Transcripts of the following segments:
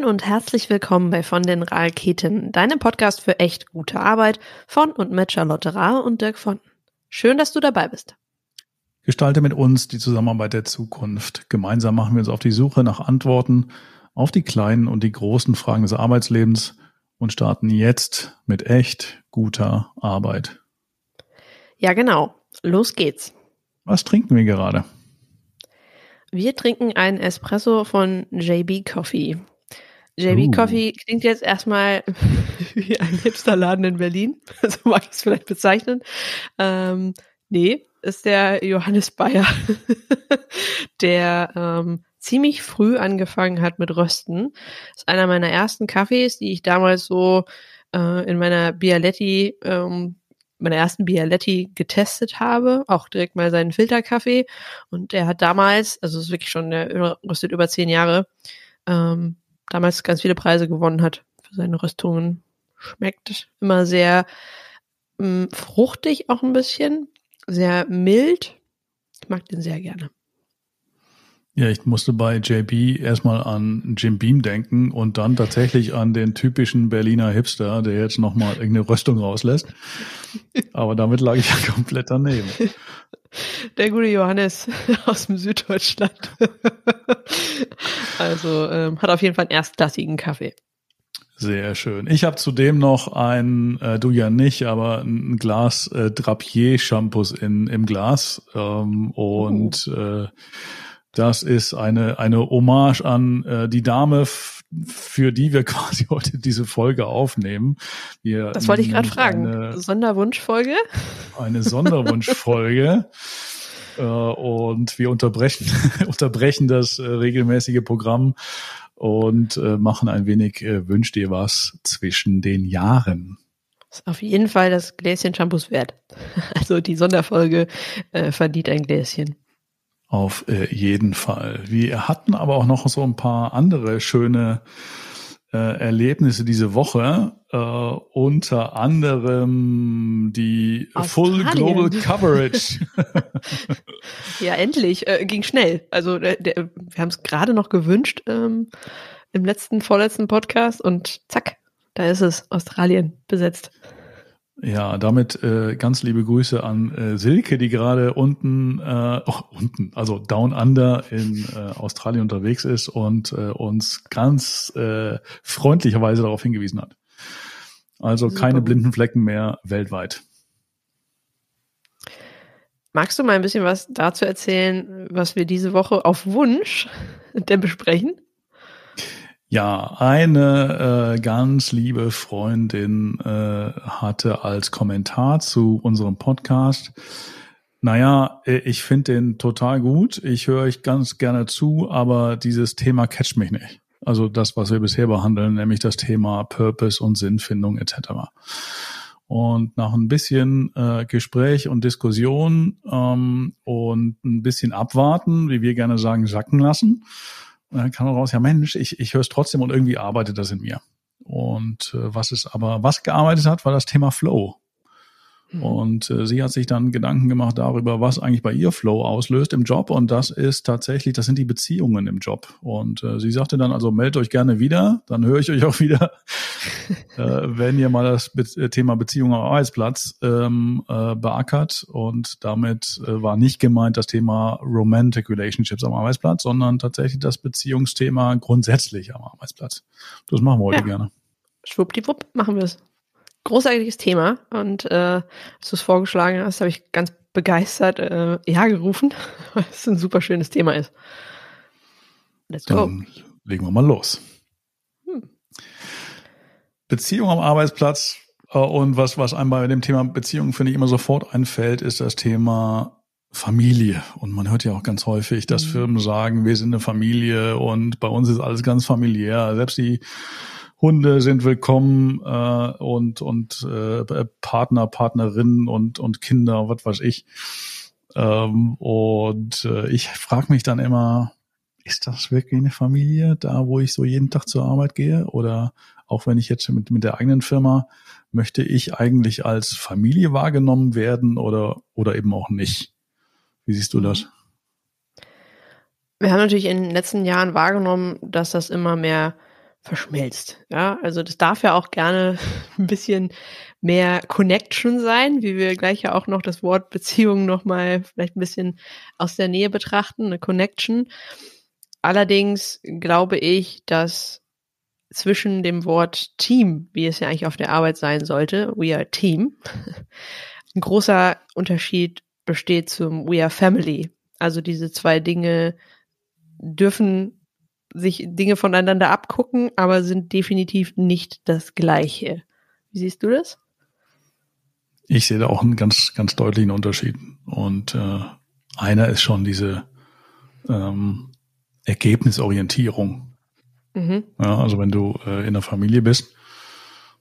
Moin und herzlich willkommen bei Von den Raketen, deinem Podcast für echt gute Arbeit von und mit Charlotte Rahe und Dirk von. Schön, dass du dabei bist. Gestalte mit uns die Zusammenarbeit der Zukunft. Gemeinsam machen wir uns auf die Suche nach Antworten auf die kleinen und die großen Fragen des Arbeitslebens und starten jetzt mit echt guter Arbeit. Ja, genau. Los geht's. Was trinken wir gerade? Wir trinken einen Espresso von JB Coffee. JB uh. Coffee klingt jetzt erstmal wie ein Hipsterladen in Berlin. So mag ich es vielleicht bezeichnen. Ähm, nee, ist der Johannes Bayer, der ähm, ziemlich früh angefangen hat mit Rösten. Ist einer meiner ersten Kaffees, die ich damals so äh, in meiner Bialetti, ähm, meiner ersten Bialetti getestet habe. Auch direkt mal seinen Filterkaffee. Und der hat damals, also es ist wirklich schon, der röstet über zehn Jahre, ähm, damals ganz viele Preise gewonnen hat für seine Röstungen. Schmeckt immer sehr mh, mm, fruchtig auch ein bisschen, sehr mild. Ich mag den sehr gerne. Ja, ich musste bei JB erstmal an Jim Beam denken und dann tatsächlich an den typischen Berliner Hipster, der jetzt nochmal irgendeine Röstung rauslässt. Aber damit lag ich ja komplett daneben. Der gute Johannes aus dem Süddeutschland. also ähm, hat auf jeden Fall einen erstklassigen Kaffee. Sehr schön. Ich habe zudem noch ein, äh, du ja nicht, aber ein Glas äh, Drapier-Shampoos in im Glas ähm, und oh. äh, das ist eine eine Hommage an äh, die Dame, für die wir quasi heute diese Folge aufnehmen. Wir das wollte ich gerade fragen. Eine, Sonderwunschfolge? Eine Sonderwunschfolge. äh, und wir unterbrechen, unterbrechen das äh, regelmäßige Programm und äh, machen ein wenig äh, Wünsch dir was zwischen den Jahren. Ist auf jeden Fall das Gläschen Shampoos wert. Also die Sonderfolge äh, verdient ein Gläschen. Auf äh, jeden Fall. Wir hatten aber auch noch so ein paar andere schöne äh, Erlebnisse diese Woche. Äh, unter anderem die Australien. Full Global Coverage. ja, endlich. Äh, ging schnell. Also der, der, wir haben es gerade noch gewünscht ähm, im letzten, vorletzten Podcast und zack, da ist es. Australien besetzt. Ja, damit äh, ganz liebe Grüße an äh, Silke, die gerade unten, äh, oh, unten, also Down Under in äh, Australien unterwegs ist und äh, uns ganz äh, freundlicherweise darauf hingewiesen hat. Also Super. keine blinden Flecken mehr weltweit. Magst du mal ein bisschen was dazu erzählen, was wir diese Woche auf Wunsch denn besprechen? Ja, eine äh, ganz liebe Freundin äh, hatte als Kommentar zu unserem Podcast, naja, äh, ich finde den total gut, ich höre euch ganz gerne zu, aber dieses Thema catcht mich nicht. Also das, was wir bisher behandeln, nämlich das Thema Purpose und Sinnfindung etc. Und nach ein bisschen äh, Gespräch und Diskussion ähm, und ein bisschen abwarten, wie wir gerne sagen, sacken lassen, dann kam raus, ja Mensch, ich, ich höre es trotzdem und irgendwie arbeitet das in mir. Und äh, was es aber, was gearbeitet hat, war das Thema Flow. Mhm. Und äh, sie hat sich dann Gedanken gemacht darüber, was eigentlich bei ihr Flow auslöst im Job. Und das ist tatsächlich, das sind die Beziehungen im Job. Und äh, sie sagte dann, also meldet euch gerne wieder, dann höre ich euch auch wieder, äh, wenn ihr mal das Be äh, Thema Beziehung am Arbeitsplatz ähm, äh, beackert. Und damit äh, war nicht gemeint das Thema Romantic Relationships am Arbeitsplatz, sondern tatsächlich das Beziehungsthema grundsätzlich am Arbeitsplatz. Das machen wir heute ja. gerne. Schwuppdiwupp, machen wir es großartiges Thema und äh, als du es vorgeschlagen hast, habe ich ganz begeistert äh, ja gerufen, weil es ein super schönes Thema ist. Let's go. Dann legen wir mal los. Hm. Beziehung am Arbeitsplatz äh, und was, was einem bei dem Thema Beziehung, finde ich, immer sofort einfällt, ist das Thema Familie. Und man hört ja auch ganz häufig, dass mhm. Firmen sagen, wir sind eine Familie und bei uns ist alles ganz familiär. Selbst die Hunde sind willkommen äh, und und äh, Partner, Partnerinnen und und Kinder, was weiß ich. Ähm, und äh, ich frage mich dann immer, ist das wirklich eine Familie, da wo ich so jeden Tag zur Arbeit gehe? Oder auch wenn ich jetzt mit mit der eigenen Firma möchte ich eigentlich als Familie wahrgenommen werden oder oder eben auch nicht? Wie siehst du das? Wir haben natürlich in den letzten Jahren wahrgenommen, dass das immer mehr verschmilzt. Ja, also das darf ja auch gerne ein bisschen mehr Connection sein, wie wir gleich ja auch noch das Wort Beziehung nochmal vielleicht ein bisschen aus der Nähe betrachten, eine Connection. Allerdings glaube ich, dass zwischen dem Wort Team, wie es ja eigentlich auf der Arbeit sein sollte, we are Team, ein großer Unterschied besteht zum we are Family. Also diese zwei Dinge dürfen sich Dinge voneinander abgucken, aber sind definitiv nicht das Gleiche. Wie siehst du das? Ich sehe da auch einen ganz, ganz deutlichen Unterschied. Und äh, einer ist schon diese ähm, Ergebnisorientierung. Mhm. Ja, also wenn du äh, in der Familie bist,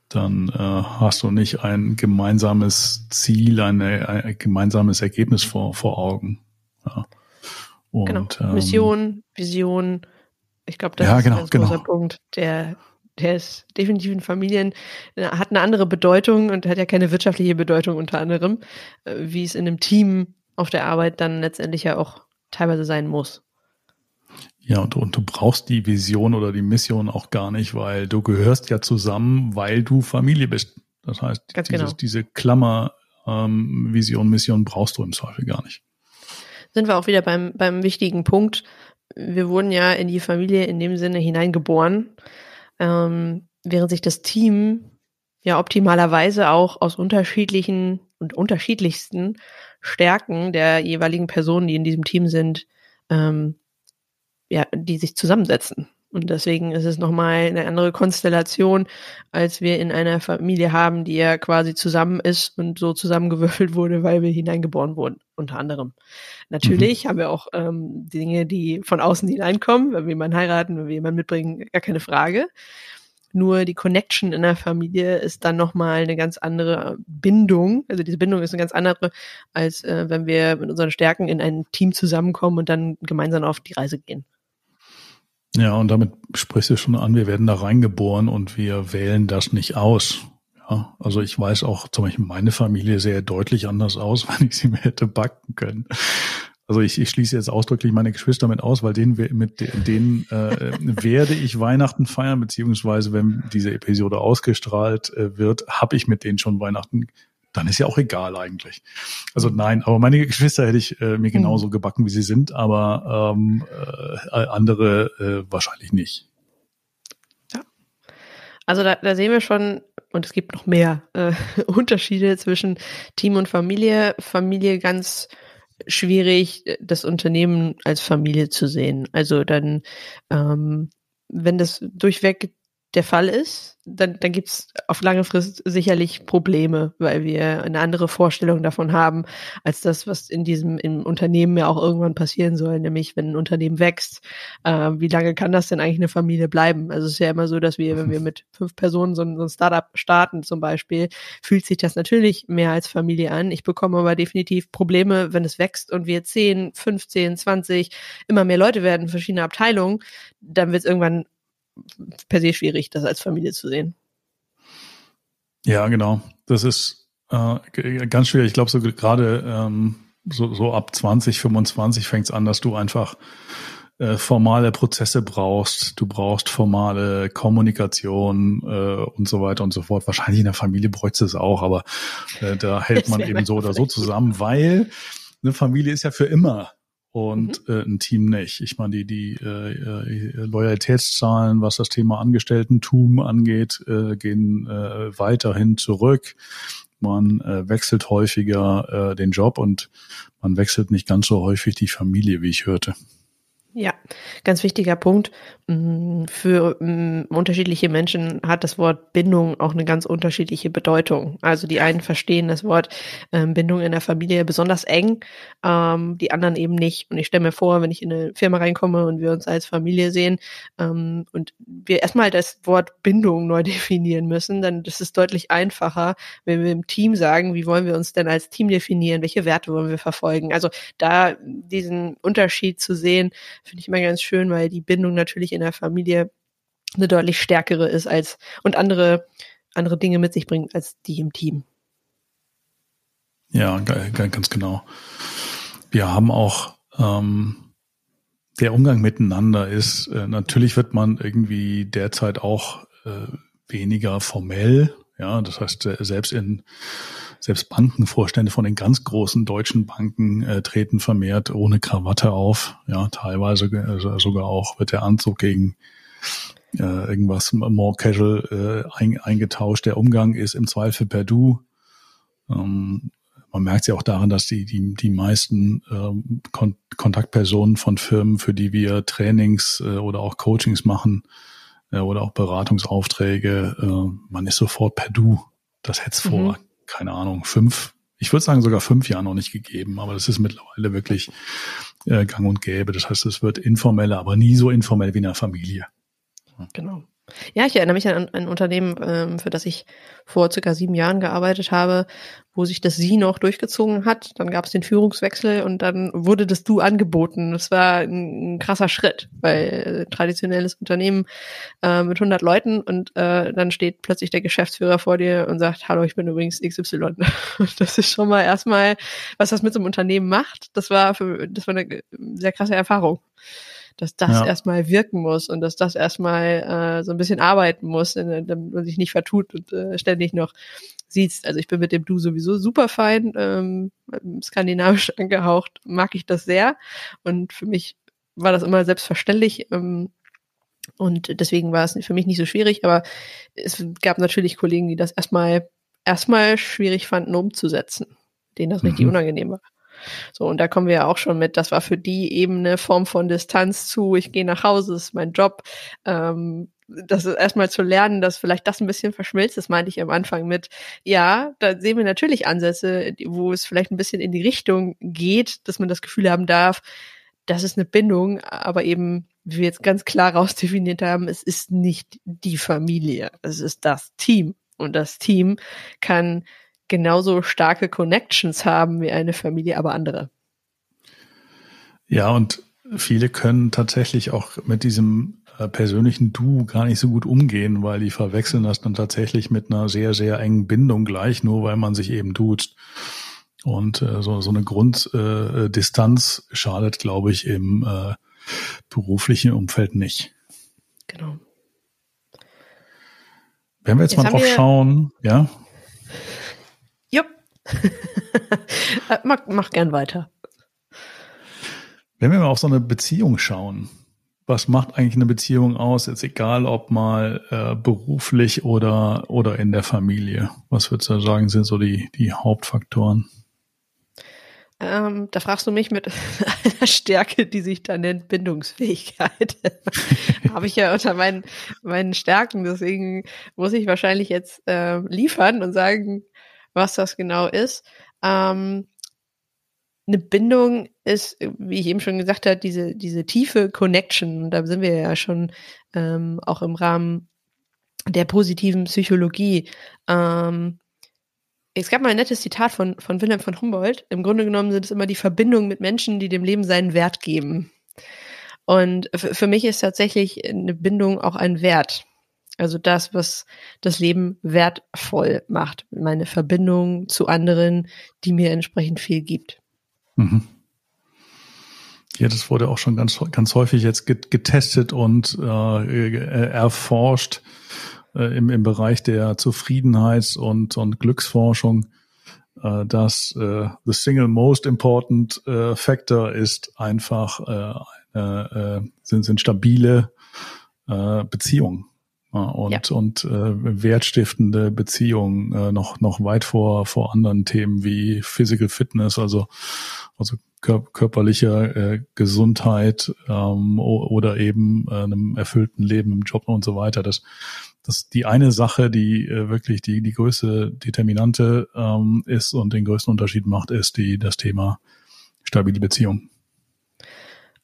dann äh, hast du nicht ein gemeinsames Ziel, eine, ein gemeinsames Ergebnis vor, vor Augen. Ja. Und, genau. Mission, Vision. Ich glaube, das ja, ist genau, ein ganz genau. großer Punkt, der, der ist definitiv in Familien, äh, hat eine andere Bedeutung und hat ja keine wirtschaftliche Bedeutung unter anderem, äh, wie es in einem Team auf der Arbeit dann letztendlich ja auch teilweise sein muss. Ja, und, und du brauchst die Vision oder die Mission auch gar nicht, weil du gehörst ja zusammen, weil du Familie bist. Das heißt, dieses, genau. diese Klammer ähm, Vision, Mission brauchst du im Zweifel gar nicht. Sind wir auch wieder beim, beim wichtigen Punkt. Wir wurden ja in die Familie in dem Sinne hineingeboren, ähm, während sich das Team ja optimalerweise auch aus unterschiedlichen und unterschiedlichsten Stärken der jeweiligen Personen, die in diesem Team sind, ähm, ja, die sich zusammensetzen. Und deswegen ist es nochmal eine andere Konstellation, als wir in einer Familie haben, die ja quasi zusammen ist und so zusammengewürfelt wurde, weil wir hineingeboren wurden, unter anderem. Natürlich mhm. haben wir auch ähm, Dinge, die von außen hineinkommen, wenn wir jemanden heiraten, wenn wir jemanden mitbringen, gar keine Frage. Nur die Connection in der Familie ist dann nochmal eine ganz andere Bindung. Also diese Bindung ist eine ganz andere, als äh, wenn wir mit unseren Stärken in ein Team zusammenkommen und dann gemeinsam auf die Reise gehen. Ja, und damit sprichst du schon an, wir werden da reingeboren und wir wählen das nicht aus. Ja, also ich weiß auch zum Beispiel meine Familie sehr deutlich anders aus, wenn ich sie mir hätte backen können. Also ich, ich schließe jetzt ausdrücklich meine Geschwister mit aus, weil denen, mit denen äh, werde ich Weihnachten feiern, beziehungsweise wenn diese Episode ausgestrahlt äh, wird, habe ich mit denen schon Weihnachten dann ist ja auch egal eigentlich. Also nein, aber meine Geschwister hätte ich äh, mir genauso mhm. gebacken, wie sie sind, aber ähm, äh, andere äh, wahrscheinlich nicht. Ja. Also da, da sehen wir schon, und es gibt noch mehr äh, Unterschiede zwischen Team und Familie. Familie ganz schwierig, das Unternehmen als Familie zu sehen. Also dann, ähm, wenn das durchweg der Fall ist, dann, dann gibt es auf lange Frist sicherlich Probleme, weil wir eine andere Vorstellung davon haben, als das, was in diesem im Unternehmen ja auch irgendwann passieren soll, nämlich wenn ein Unternehmen wächst, äh, wie lange kann das denn eigentlich eine Familie bleiben? Also es ist ja immer so, dass wir, wenn wir mit fünf Personen so ein, so ein Startup starten zum Beispiel, fühlt sich das natürlich mehr als Familie an. Ich bekomme aber definitiv Probleme, wenn es wächst und wir 10, 15, 20, immer mehr Leute werden, verschiedene Abteilungen, dann wird es irgendwann per se schwierig, das als Familie zu sehen. Ja, genau. Das ist äh, ganz schwierig. Ich glaube, so gerade ähm, so, so ab 20, 25 fängt es an, dass du einfach äh, formale Prozesse brauchst. Du brauchst formale Kommunikation äh, und so weiter und so fort. Wahrscheinlich in der Familie bräuchte es auch, aber äh, da hält man eben so oder so zusammen, weil eine Familie ist ja für immer und mhm. äh, ein Team nicht. Ich meine, die, die äh, äh, Loyalitätszahlen, was das Thema Angestellten-Tum angeht, äh, gehen äh, weiterhin zurück. Man äh, wechselt häufiger äh, den Job und man wechselt nicht ganz so häufig die Familie, wie ich hörte. Ja, ganz wichtiger Punkt. Mm, für mm, unterschiedliche Menschen hat das Wort Bindung auch eine ganz unterschiedliche Bedeutung. Also die einen verstehen das Wort ähm, Bindung in der Familie besonders eng, ähm, die anderen eben nicht. Und ich stelle mir vor, wenn ich in eine Firma reinkomme und wir uns als Familie sehen ähm, und wir erstmal das Wort Bindung neu definieren müssen, dann ist es deutlich einfacher, wenn wir im Team sagen, wie wollen wir uns denn als Team definieren, welche Werte wollen wir verfolgen. Also da diesen Unterschied zu sehen, Finde ich immer ganz schön, weil die Bindung natürlich in der Familie eine deutlich stärkere ist als und andere, andere Dinge mit sich bringt als die im Team. Ja, ganz genau. Wir haben auch ähm, der Umgang miteinander ist, äh, natürlich wird man irgendwie derzeit auch äh, weniger formell. Ja, das heißt, äh, selbst in selbst Bankenvorstände von den ganz großen deutschen Banken äh, treten vermehrt ohne Krawatte auf. Ja, teilweise äh, sogar auch wird der Anzug gegen äh, irgendwas more casual äh, ein, eingetauscht. Der Umgang ist im Zweifel per Du. Ähm, man merkt ja auch daran, dass die, die, die meisten ähm, Kon Kontaktpersonen von Firmen, für die wir Trainings äh, oder auch Coachings machen äh, oder auch Beratungsaufträge, äh, man ist sofort per Du. Das hätte es mhm. vor, keine Ahnung, fünf, ich würde sagen sogar fünf Jahren noch nicht gegeben, aber das ist mittlerweile wirklich äh, gang und gäbe. Das heißt, es wird informeller, aber nie so informell wie in der Familie. Genau. Ja, ich erinnere mich an ein Unternehmen, ähm, für das ich vor circa sieben Jahren gearbeitet habe, wo sich das Sie noch durchgezogen hat. Dann gab es den Führungswechsel und dann wurde das Du angeboten. Das war ein, krasser Schritt, weil äh, traditionelles Unternehmen äh, mit 100 Leuten und äh, dann steht plötzlich der Geschäftsführer vor dir und sagt, hallo, ich bin übrigens XY. das ist schon mal erstmal, was das mit so einem Unternehmen macht. Das war für, das war eine sehr krasse Erfahrung dass das ja. erstmal wirken muss und dass das erstmal äh, so ein bisschen arbeiten muss, damit man sich nicht vertut und äh, ständig noch sieht. Also ich bin mit dem Du sowieso super fein, ähm, skandinavisch angehaucht, mag ich das sehr. Und für mich war das immer selbstverständlich. Ähm, und deswegen war es für mich nicht so schwierig, aber es gab natürlich Kollegen, die das erstmal erstmal schwierig fanden umzusetzen, denen das mhm. richtig unangenehm war. So, und da kommen wir ja auch schon mit, das war für die eben eine Form von Distanz zu, ich gehe nach Hause, das ist mein Job. Ähm, das ist erstmal zu lernen, dass vielleicht das ein bisschen verschmilzt, das meinte ich am Anfang mit, ja, da sehen wir natürlich Ansätze, wo es vielleicht ein bisschen in die Richtung geht, dass man das Gefühl haben darf, das ist eine Bindung, aber eben, wie wir jetzt ganz klar rausdefiniert haben, es ist nicht die Familie, es ist das Team. Und das Team kann genauso starke Connections haben wie eine Familie, aber andere. Ja, und viele können tatsächlich auch mit diesem äh, persönlichen Du gar nicht so gut umgehen, weil die verwechseln das dann tatsächlich mit einer sehr, sehr engen Bindung gleich, nur weil man sich eben duzt. Und äh, so, so eine Grunddistanz äh, schadet, glaube ich, im äh, beruflichen Umfeld nicht. Genau. Wenn wir jetzt, jetzt mal drauf schauen, ja. Äh, mach, mach gern weiter. Wenn wir mal auf so eine Beziehung schauen, was macht eigentlich eine Beziehung aus? Jetzt egal, ob mal äh, beruflich oder, oder in der Familie. Was würdest du sagen, sind so die, die Hauptfaktoren? Ähm, da fragst du mich mit einer Stärke, die sich da nennt Bindungsfähigkeit. Habe ich ja unter meinen, meinen Stärken. Deswegen muss ich wahrscheinlich jetzt äh, liefern und sagen, was das genau ist. Ähm, eine Bindung ist, wie ich eben schon gesagt habe, diese, diese tiefe Connection. Da sind wir ja schon ähm, auch im Rahmen der positiven Psychologie. Ähm, es gab mal ein nettes Zitat von, von Wilhelm von Humboldt. Im Grunde genommen sind es immer die Verbindungen mit Menschen, die dem Leben seinen Wert geben. Und für mich ist tatsächlich eine Bindung auch ein Wert. Also das, was das Leben wertvoll macht. Meine Verbindung zu anderen, die mir entsprechend viel gibt. Mhm. Ja, das wurde auch schon ganz, ganz häufig jetzt getestet und äh, erforscht äh, im, im Bereich der Zufriedenheits- und, und Glücksforschung, äh, dass äh, the single most important äh, factor ist einfach äh, äh, sind, sind stabile äh, Beziehungen und, ja. und äh, wertstiftende Beziehungen äh, noch, noch weit vor, vor anderen Themen wie Physical Fitness, also, also kör körperliche äh, Gesundheit ähm, oder eben äh, einem erfüllten Leben im Job und so weiter. Das, das die eine Sache, die äh, wirklich die, die größte Determinante ähm, ist und den größten Unterschied macht, ist die, das Thema stabile Beziehung.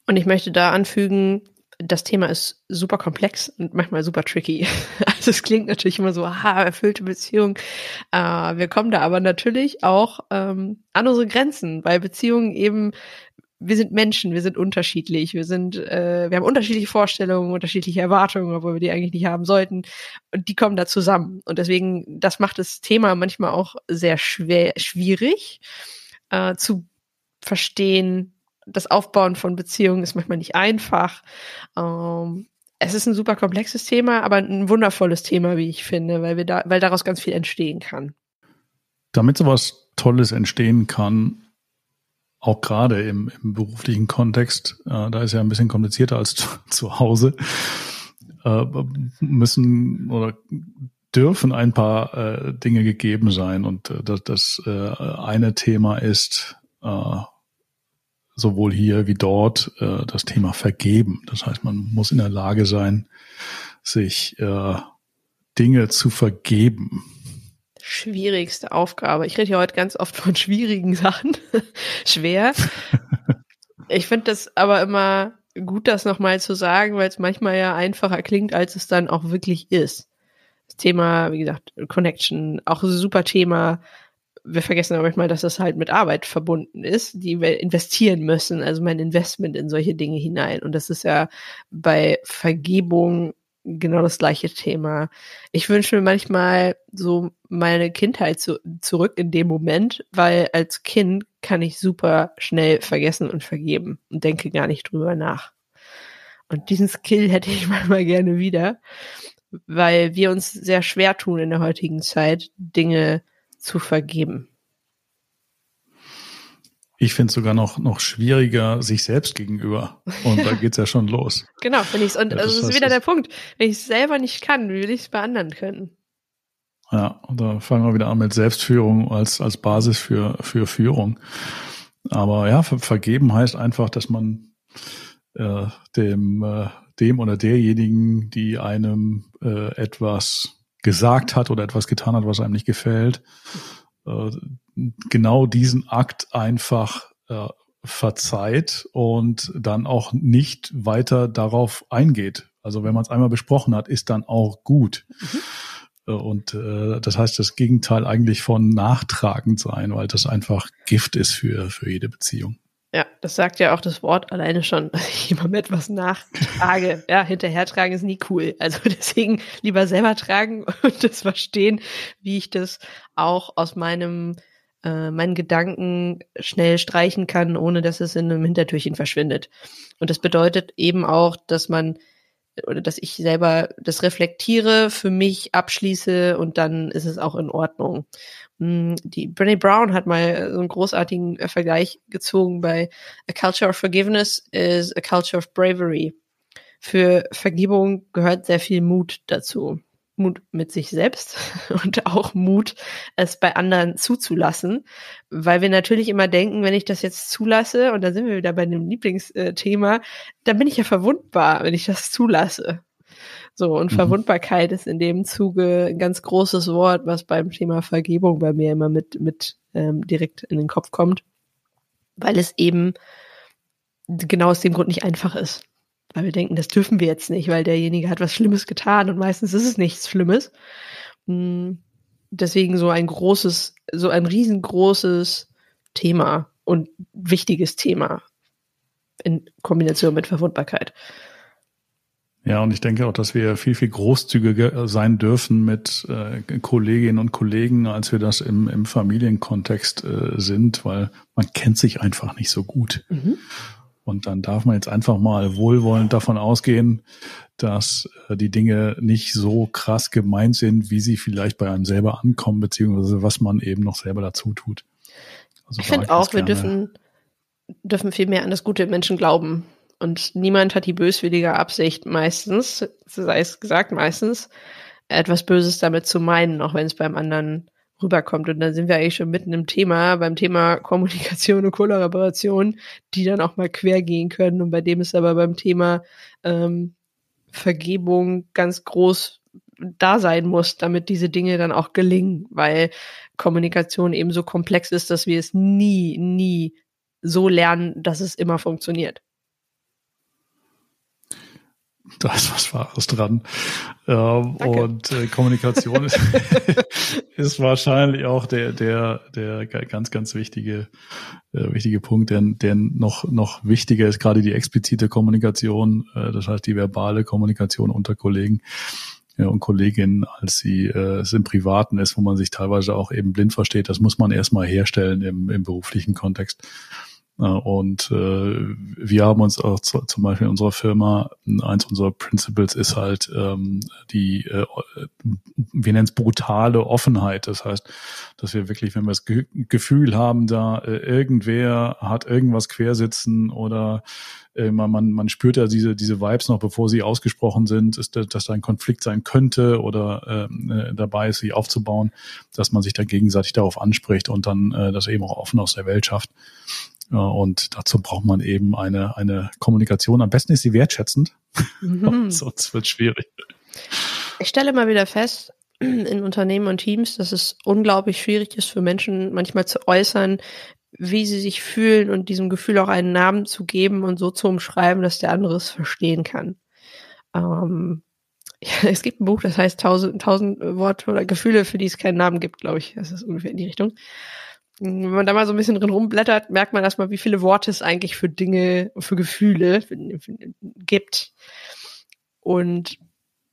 Und ich möchte da anfügen, das Thema ist super komplex und manchmal super tricky. Also es klingt natürlich immer so, aha, erfüllte Beziehung. Äh, wir kommen da aber natürlich auch ähm, an unsere Grenzen, weil Beziehungen eben, wir sind Menschen, wir sind unterschiedlich, wir sind, äh, wir haben unterschiedliche Vorstellungen, unterschiedliche Erwartungen, obwohl wir die eigentlich nicht haben sollten. Und die kommen da zusammen. Und deswegen, das macht das Thema manchmal auch sehr schwer, schwierig äh, zu verstehen, das Aufbauen von Beziehungen ist manchmal nicht einfach. Ähm, es ist ein super komplexes Thema, aber ein wundervolles Thema, wie ich finde, weil wir da, weil daraus ganz viel entstehen kann. Damit sowas Tolles entstehen kann, auch gerade im, im beruflichen Kontext, äh, da ist ja ein bisschen komplizierter als zu, zu Hause, äh, müssen oder dürfen ein paar äh, Dinge gegeben sein. Und äh, das, das äh, eine Thema ist äh, sowohl hier wie dort äh, das Thema Vergeben. Das heißt, man muss in der Lage sein, sich äh, Dinge zu vergeben. Schwierigste Aufgabe. Ich rede hier heute ganz oft von schwierigen Sachen. Schwer. Ich finde das aber immer gut, das nochmal zu sagen, weil es manchmal ja einfacher klingt, als es dann auch wirklich ist. Das Thema, wie gesagt, Connection, auch ein super Thema wir vergessen aber manchmal, dass das halt mit Arbeit verbunden ist, die wir investieren müssen, also mein Investment in solche Dinge hinein. Und das ist ja bei Vergebung genau das gleiche Thema. Ich wünsche mir manchmal so meine Kindheit zu, zurück in dem Moment, weil als Kind kann ich super schnell vergessen und vergeben und denke gar nicht drüber nach. Und diesen Skill hätte ich manchmal gerne wieder, weil wir uns sehr schwer tun in der heutigen Zeit, Dinge zu vergeben. Ich finde es sogar noch, noch schwieriger sich selbst gegenüber. Und da geht's ja schon los. Genau, finde ich Und ja, das, das ist wieder der Punkt. Wenn ich es selber nicht kann, wie will ich es bei anderen können? Ja, und da fangen wir wieder an mit Selbstführung als, als Basis für, für Führung. Aber ja, vergeben heißt einfach, dass man äh, dem, äh, dem oder derjenigen, die einem äh, etwas gesagt hat oder etwas getan hat, was einem nicht gefällt, äh, genau diesen Akt einfach äh, verzeiht und dann auch nicht weiter darauf eingeht. Also wenn man es einmal besprochen hat, ist dann auch gut. Mhm. Äh, und äh, das heißt das Gegenteil eigentlich von nachtragend sein, weil das einfach Gift ist für, für jede Beziehung. Ja, das sagt ja auch das Wort alleine schon, dass ich jemandem etwas nachtrage. ja, hinterhertragen ist nie cool. Also deswegen lieber selber tragen und das verstehen, wie ich das auch aus meinem äh, meinen Gedanken schnell streichen kann, ohne dass es in einem Hintertürchen verschwindet. Und das bedeutet eben auch, dass man oder dass ich selber das reflektiere, für mich abschließe und dann ist es auch in Ordnung. Hm, die Brené Brown hat mal so einen großartigen äh, Vergleich gezogen bei A Culture of Forgiveness is a Culture of Bravery. Für Vergebung gehört sehr viel Mut dazu. Mut mit sich selbst und auch Mut, es bei anderen zuzulassen, weil wir natürlich immer denken, wenn ich das jetzt zulasse, und da sind wir wieder bei dem Lieblingsthema, dann bin ich ja verwundbar, wenn ich das zulasse. So, und mhm. Verwundbarkeit ist in dem Zuge ein ganz großes Wort, was beim Thema Vergebung bei mir immer mit, mit ähm, direkt in den Kopf kommt, weil es eben genau aus dem Grund nicht einfach ist. Weil wir denken, das dürfen wir jetzt nicht, weil derjenige hat was Schlimmes getan und meistens ist es nichts Schlimmes. Hm, deswegen so ein großes, so ein riesengroßes Thema und wichtiges Thema in Kombination mit Verwundbarkeit. Ja, und ich denke auch, dass wir viel, viel großzügiger sein dürfen mit äh, Kolleginnen und Kollegen, als wir das im, im Familienkontext äh, sind, weil man kennt sich einfach nicht so gut. Mhm. Und dann darf man jetzt einfach mal wohlwollend davon ausgehen, dass äh, die Dinge nicht so krass gemeint sind, wie sie vielleicht bei einem selber ankommen, beziehungsweise was man eben noch selber dazu tut. Also ich finde auch, wir dürfen, dürfen viel mehr an das Gute im Menschen glauben. Und niemand hat die böswillige Absicht, meistens, sei es gesagt, meistens, etwas Böses damit zu meinen, auch wenn es beim anderen rüberkommt. Und dann sind wir eigentlich schon mitten im Thema, beim Thema Kommunikation und Kollaboration, die dann auch mal quer gehen können. Und bei dem ist aber beim Thema ähm, Vergebung ganz groß da sein muss, damit diese Dinge dann auch gelingen, weil Kommunikation eben so komplex ist, dass wir es nie, nie so lernen, dass es immer funktioniert da ist was Wahres dran. Ähm, und äh, Kommunikation ist, ist wahrscheinlich auch der, der, der ganz, ganz wichtige, äh, wichtige Punkt, der, der noch, noch wichtiger ist, gerade die explizite Kommunikation, äh, das heißt die verbale Kommunikation unter Kollegen ja, und Kolleginnen, als sie äh, es im Privaten ist, wo man sich teilweise auch eben blind versteht. Das muss man erstmal herstellen im, im beruflichen Kontext. Und äh, wir haben uns auch zu, zum Beispiel in unserer Firma, eins unserer Principles ist halt ähm, die, äh, wir nennen es brutale Offenheit. Das heißt, dass wir wirklich, wenn wir das Ge Gefühl haben, da äh, irgendwer hat irgendwas quersitzen oder äh, man, man, man spürt ja diese, diese Vibes noch, bevor sie ausgesprochen sind, ist, dass da ein Konflikt sein könnte oder ähm, äh, dabei ist, sie aufzubauen, dass man sich da gegenseitig darauf anspricht und dann äh, das eben auch offen aus der Welt schafft. Und dazu braucht man eben eine, eine Kommunikation. Am besten ist sie wertschätzend, mhm. sonst wird es schwierig. Ich stelle mal wieder fest, in Unternehmen und Teams, dass es unglaublich schwierig ist für Menschen manchmal zu äußern, wie sie sich fühlen und diesem Gefühl auch einen Namen zu geben und so zu umschreiben, dass der andere es verstehen kann. Ähm, ja, es gibt ein Buch, das heißt tausend, tausend Worte oder Gefühle, für die es keinen Namen gibt, glaube ich. Das ist ungefähr in die Richtung. Wenn man da mal so ein bisschen drin rumblättert, merkt man erstmal, wie viele Worte es eigentlich für Dinge, für Gefühle gibt. Und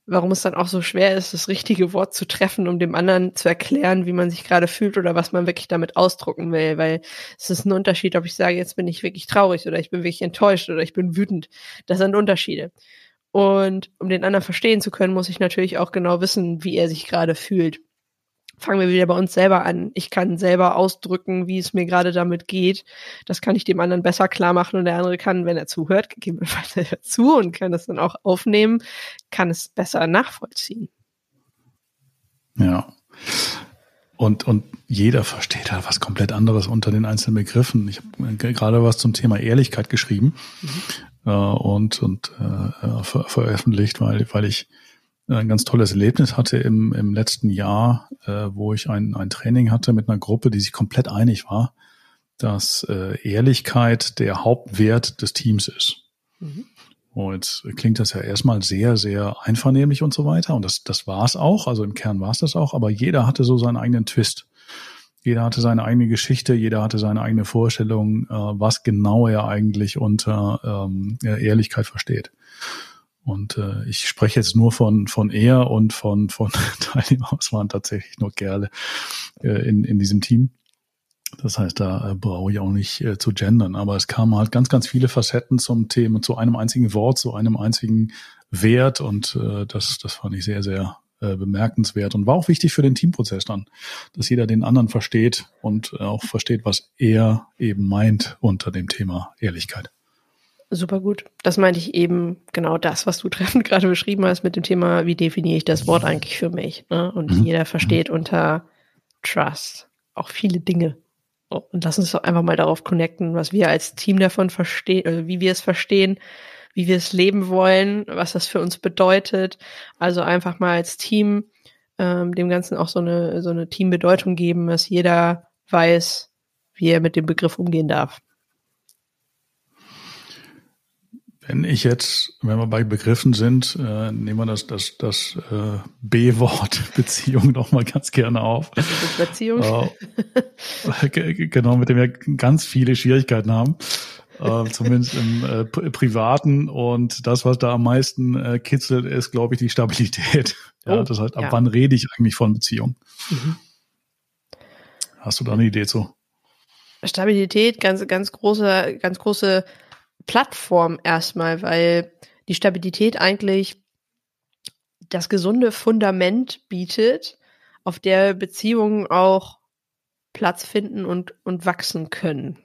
warum es dann auch so schwer ist, das richtige Wort zu treffen, um dem anderen zu erklären, wie man sich gerade fühlt oder was man wirklich damit ausdrucken will. Weil es ist ein Unterschied, ob ich sage, jetzt bin ich wirklich traurig oder ich bin wirklich enttäuscht oder ich bin wütend. Das sind Unterschiede. Und um den anderen verstehen zu können, muss ich natürlich auch genau wissen, wie er sich gerade fühlt fangen wir wieder bei uns selber an. Ich kann selber ausdrücken, wie es mir gerade damit geht. Das kann ich dem anderen besser klar machen und der andere kann, wenn er zuhört, gegebenenfalls zu und kann das dann auch aufnehmen, kann es besser nachvollziehen. Ja. Und, und jeder versteht halt was komplett anderes unter den einzelnen Begriffen. Ich habe gerade was zum Thema Ehrlichkeit geschrieben mhm. äh, und, und äh, ver veröffentlicht, weil, weil ich ein ganz tolles Erlebnis hatte im, im letzten Jahr, äh, wo ich ein, ein Training hatte mit einer Gruppe, die sich komplett einig war, dass äh, Ehrlichkeit der Hauptwert des Teams ist. Mhm. Und klingt das ja erstmal sehr, sehr einvernehmlich und so weiter. Und das, das war es auch. Also im Kern war es das auch. Aber jeder hatte so seinen eigenen Twist. Jeder hatte seine eigene Geschichte, jeder hatte seine eigene Vorstellung, äh, was genau er eigentlich unter ähm, Ehrlichkeit versteht. Und äh, ich spreche jetzt nur von, von er und von, von Teilnehmern. Es waren tatsächlich nur Kerle äh, in, in diesem Team. Das heißt, da äh, brauche ich auch nicht äh, zu gendern. Aber es kamen halt ganz, ganz viele Facetten zum Thema, zu einem einzigen Wort, zu einem einzigen Wert. Und äh, das, das fand ich sehr, sehr äh, bemerkenswert und war auch wichtig für den Teamprozess dann, dass jeder den anderen versteht und äh, auch versteht, was er eben meint unter dem Thema Ehrlichkeit. Super gut. Das meinte ich eben genau das, was du treffend gerade beschrieben hast mit dem Thema, wie definiere ich das Wort eigentlich für mich. Ne? Und mhm. jeder versteht unter Trust auch viele Dinge. Oh, und lass uns doch einfach mal darauf connecten, was wir als Team davon verstehen, also wie wir es verstehen, wie wir es leben wollen, was das für uns bedeutet. Also einfach mal als Team ähm, dem Ganzen auch so eine, so eine Teambedeutung geben, dass jeder weiß, wie er mit dem Begriff umgehen darf. Wenn ich jetzt, wenn wir bei Begriffen sind, äh, nehmen wir das, das, das äh, B-Wort Beziehung noch mal ganz gerne auf. Beziehung. Äh, genau, mit dem wir ganz viele Schwierigkeiten haben. Äh, zumindest im äh, Privaten. Und das, was da am meisten äh, kitzelt, ist, glaube ich, die Stabilität. Ja, oh, das heißt, ab ja. wann rede ich eigentlich von Beziehung? Mhm. Hast du da eine Idee zu? Stabilität, ganz, ganz große, ganz große Plattform erstmal, weil die Stabilität eigentlich das gesunde Fundament bietet, auf der Beziehungen auch Platz finden und, und wachsen können.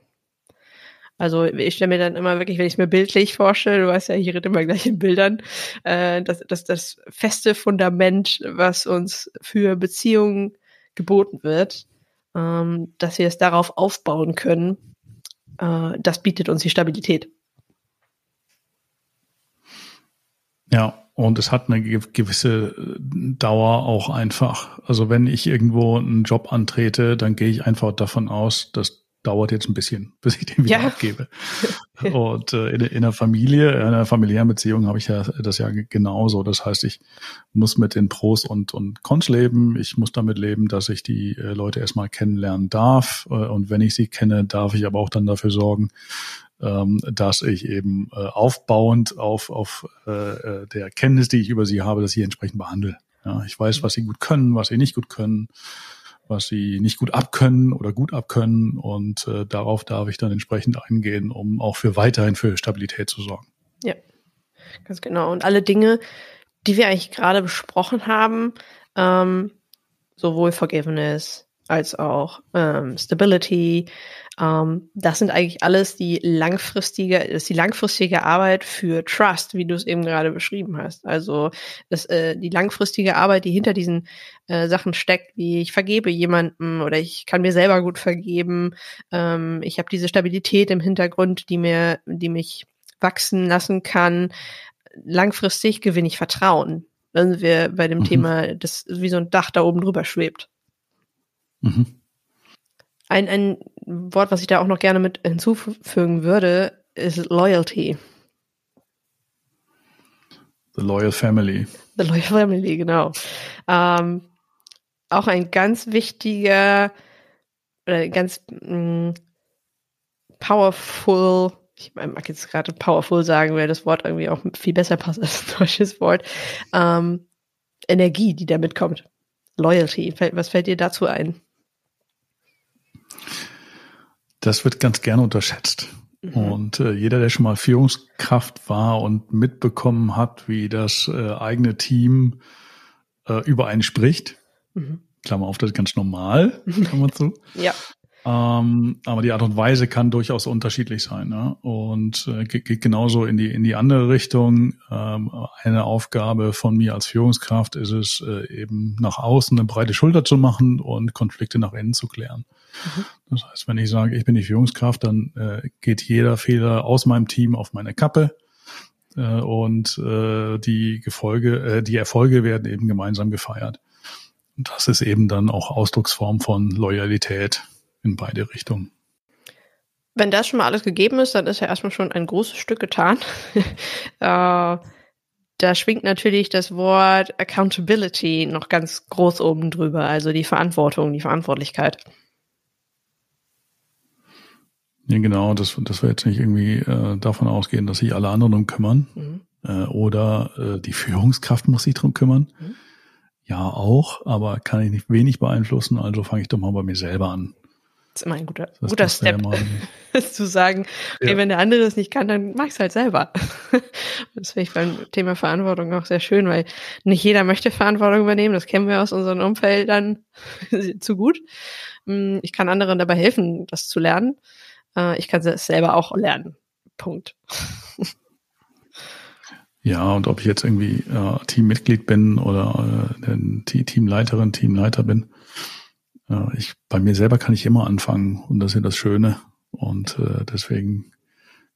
Also ich stelle mir dann immer wirklich, wenn ich es mir bildlich vorstelle, du weißt ja, ich rede immer gleich in Bildern, äh, dass, dass das feste Fundament, was uns für Beziehungen geboten wird, ähm, dass wir es darauf aufbauen können, äh, das bietet uns die Stabilität. Ja, und es hat eine gewisse äh, Dauer auch einfach. Also wenn ich irgendwo einen Job antrete, dann gehe ich einfach davon aus, das dauert jetzt ein bisschen, bis ich den wieder ja. abgebe. und äh, in, in der Familie, in einer familiären Beziehung habe ich ja das ja genauso. Das heißt, ich muss mit den Pros und, und Cons leben. Ich muss damit leben, dass ich die äh, Leute erstmal kennenlernen darf. Äh, und wenn ich sie kenne, darf ich aber auch dann dafür sorgen, ähm, dass ich eben äh, aufbauend auf, auf äh, äh, der Kenntnis, die ich über sie habe, dass ich entsprechend behandle. Ja, ich weiß, was sie gut können, was sie nicht gut können, was sie nicht gut abkönnen oder gut abkönnen. Und äh, darauf darf ich dann entsprechend eingehen, um auch für weiterhin für Stabilität zu sorgen. Ja, ganz genau. Und alle Dinge, die wir eigentlich gerade besprochen haben, ähm, sowohl Forgiveness als auch ähm, Stability, ähm, das sind eigentlich alles die langfristige, das ist die langfristige Arbeit für Trust, wie du es eben gerade beschrieben hast. Also das, äh, die langfristige Arbeit, die hinter diesen äh, Sachen steckt, wie ich vergebe jemandem oder ich kann mir selber gut vergeben. Ähm, ich habe diese Stabilität im Hintergrund, die mir, die mich wachsen lassen kann. Langfristig gewinne ich Vertrauen. Dann sind wir bei dem mhm. Thema, das wie so ein Dach da oben drüber schwebt. Mhm. Ein, ein Wort, was ich da auch noch gerne mit hinzufügen würde, ist Loyalty. The Loyal Family. The Loyal Family, genau. Ähm, auch ein ganz wichtiger oder ganz mh, mm, powerful, ich mag jetzt gerade powerful sagen, weil das Wort irgendwie auch viel besser passt als ein deutsches Wort, ähm, Energie, die da mitkommt. Loyalty. Was fällt dir dazu ein? Das wird ganz gerne unterschätzt. Mhm. Und äh, jeder, der schon mal Führungskraft war und mitbekommen hat, wie das äh, eigene Team äh, über einen spricht, mhm. Klammer auf, das ist ganz normal, Klammer zu. ja. Ähm, aber die Art und Weise kann durchaus unterschiedlich sein. Ne? Und äh, geht genauso in die, in die andere Richtung. Ähm, eine Aufgabe von mir als Führungskraft ist es, äh, eben nach außen eine breite Schulter zu machen und Konflikte nach innen zu klären. Das heißt, wenn ich sage, ich bin die Führungskraft, dann äh, geht jeder Fehler aus meinem Team auf meine Kappe. Äh, und äh, die Gefolge, äh, die Erfolge werden eben gemeinsam gefeiert. Und das ist eben dann auch Ausdrucksform von Loyalität in beide Richtungen. Wenn das schon mal alles gegeben ist, dann ist ja erstmal schon ein großes Stück getan. äh, da schwingt natürlich das Wort Accountability noch ganz groß oben drüber, also die Verantwortung, die Verantwortlichkeit. Ja, genau, dass, dass wir jetzt nicht irgendwie äh, davon ausgehen, dass sich alle anderen drum kümmern. Mhm. Äh, oder äh, die Führungskraft muss sich drum kümmern. Mhm. Ja, auch, aber kann ich nicht wenig beeinflussen, also fange ich doch mal bei mir selber an. Das ist immer ein guter, das guter Step, ja zu sagen, okay, ja. wenn der andere es nicht kann, dann mach ich es halt selber. das finde ich beim Thema Verantwortung auch sehr schön, weil nicht jeder möchte Verantwortung übernehmen. Das kennen wir aus unseren Umfeldern zu gut. Hm, ich kann anderen dabei helfen, das zu lernen. Äh, ich kann es selber auch lernen. Punkt. Ja, und ob ich jetzt irgendwie äh, Teammitglied bin oder äh, Teamleiterin, Teamleiter bin, ja, ich, bei mir selber kann ich immer anfangen und das ist ja das Schöne. Und äh, deswegen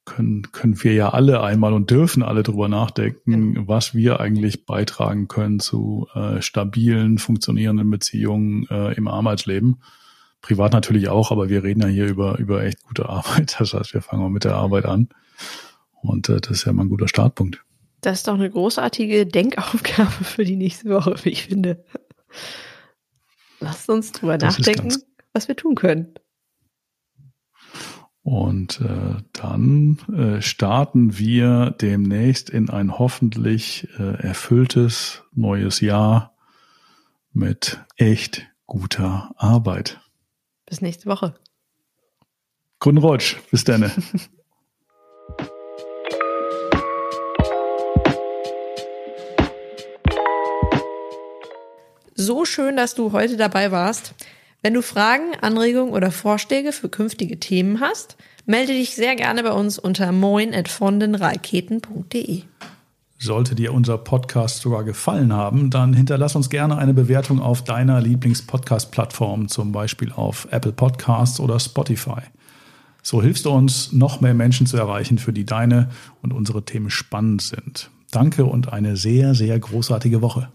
können, können wir ja alle einmal und dürfen alle drüber nachdenken, ja. was wir eigentlich beitragen können zu äh, stabilen, funktionierenden Beziehungen äh, im Arbeitsleben. Privat natürlich auch, aber wir reden ja hier über, über echt gute Arbeit. Das heißt, wir fangen mal mit der Arbeit an. Und äh, das ist ja mal ein guter Startpunkt. Das ist doch eine großartige Denkaufgabe für die nächste Woche, wie ich finde. Lasst uns drüber das nachdenken, was wir tun können. Und äh, dann äh, starten wir demnächst in ein hoffentlich äh, erfülltes neues Jahr mit echt guter Arbeit. Bis nächste Woche. Guten Rutsch. Bis dann. So schön, dass du heute dabei warst. Wenn du Fragen, Anregungen oder Vorschläge für künftige Themen hast, melde dich sehr gerne bei uns unter moin.vondenraketen.de. Sollte dir unser Podcast sogar gefallen haben, dann hinterlass uns gerne eine Bewertung auf deiner Lieblings-Podcast-Plattform, zum Beispiel auf Apple Podcasts oder Spotify. So hilfst du uns, noch mehr Menschen zu erreichen, für die deine und unsere Themen spannend sind. Danke und eine sehr, sehr großartige Woche.